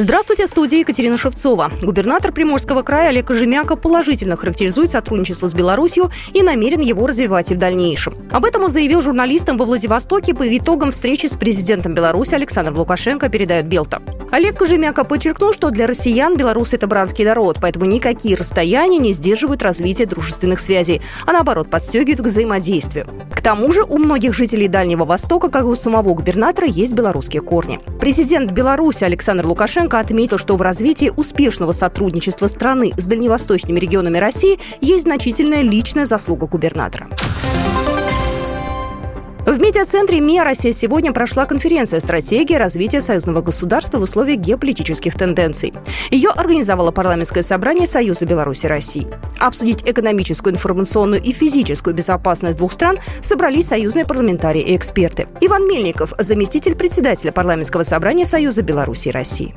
Здравствуйте, в студии Екатерина Шевцова. Губернатор Приморского края Олег Кожемяка положительно характеризует сотрудничество с Беларусью и намерен его развивать и в дальнейшем. Об этом он заявил журналистам во Владивостоке по итогам встречи с президентом Беларуси Александром Лукашенко, передает Белта. Олег Кожемяка подчеркнул, что для россиян Беларусь – это братский народ, поэтому никакие расстояния не сдерживают развитие дружественных связей, а наоборот подстегивают к взаимодействию. К тому же у многих жителей Дальнего Востока, как и у самого губернатора, есть белорусские корни. Президент Беларуси Александр Лукашенко отметил, что в развитии успешного сотрудничества страны с дальневосточными регионами России есть значительная личная заслуга губернатора. В медиацентре МИА «Россия сегодня» прошла конференция «Стратегия развития союзного государства в условиях геополитических тенденций». Ее организовало парламентское собрание Союза Беларуси России. Обсудить экономическую, информационную и физическую безопасность двух стран собрались союзные парламентарии и эксперты. Иван Мельников, заместитель председателя парламентского собрания Союза Беларуси России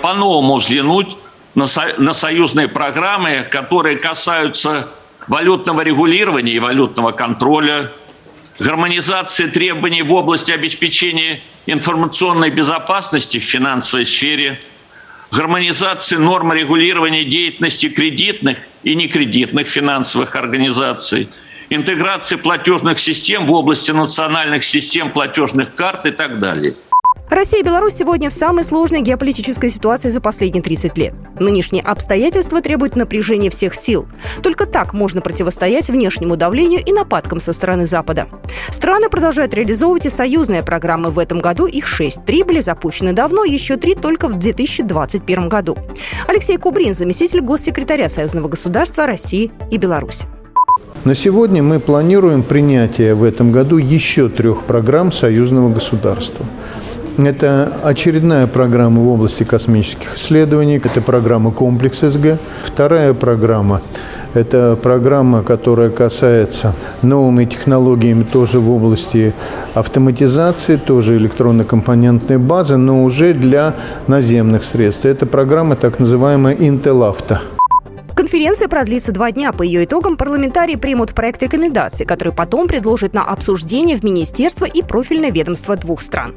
по-новому взглянуть на, со, на союзные программы, которые касаются валютного регулирования и валютного контроля, гармонизации требований в области обеспечения информационной безопасности в финансовой сфере, гармонизации норм регулирования деятельности кредитных и некредитных финансовых организаций, интеграции платежных систем в области национальных систем платежных карт и так далее – Россия и Беларусь сегодня в самой сложной геополитической ситуации за последние 30 лет. Нынешние обстоятельства требуют напряжения всех сил. Только так можно противостоять внешнему давлению и нападкам со стороны Запада. Страны продолжают реализовывать и союзные программы. В этом году их шесть. Три были запущены давно, еще три только в 2021 году. Алексей Кубрин, заместитель госсекретаря Союзного государства России и Беларуси. На сегодня мы планируем принятие в этом году еще трех программ союзного государства. Это очередная программа в области космических исследований, это программа «Комплекс СГ». Вторая программа – это программа, которая касается новыми технологиями тоже в области автоматизации, тоже электронно-компонентной базы, но уже для наземных средств. Это программа так называемая «Интелавто». Конференция продлится два дня. По ее итогам парламентарии примут проект рекомендаций, который потом предложат на обсуждение в министерство и профильное ведомство двух стран.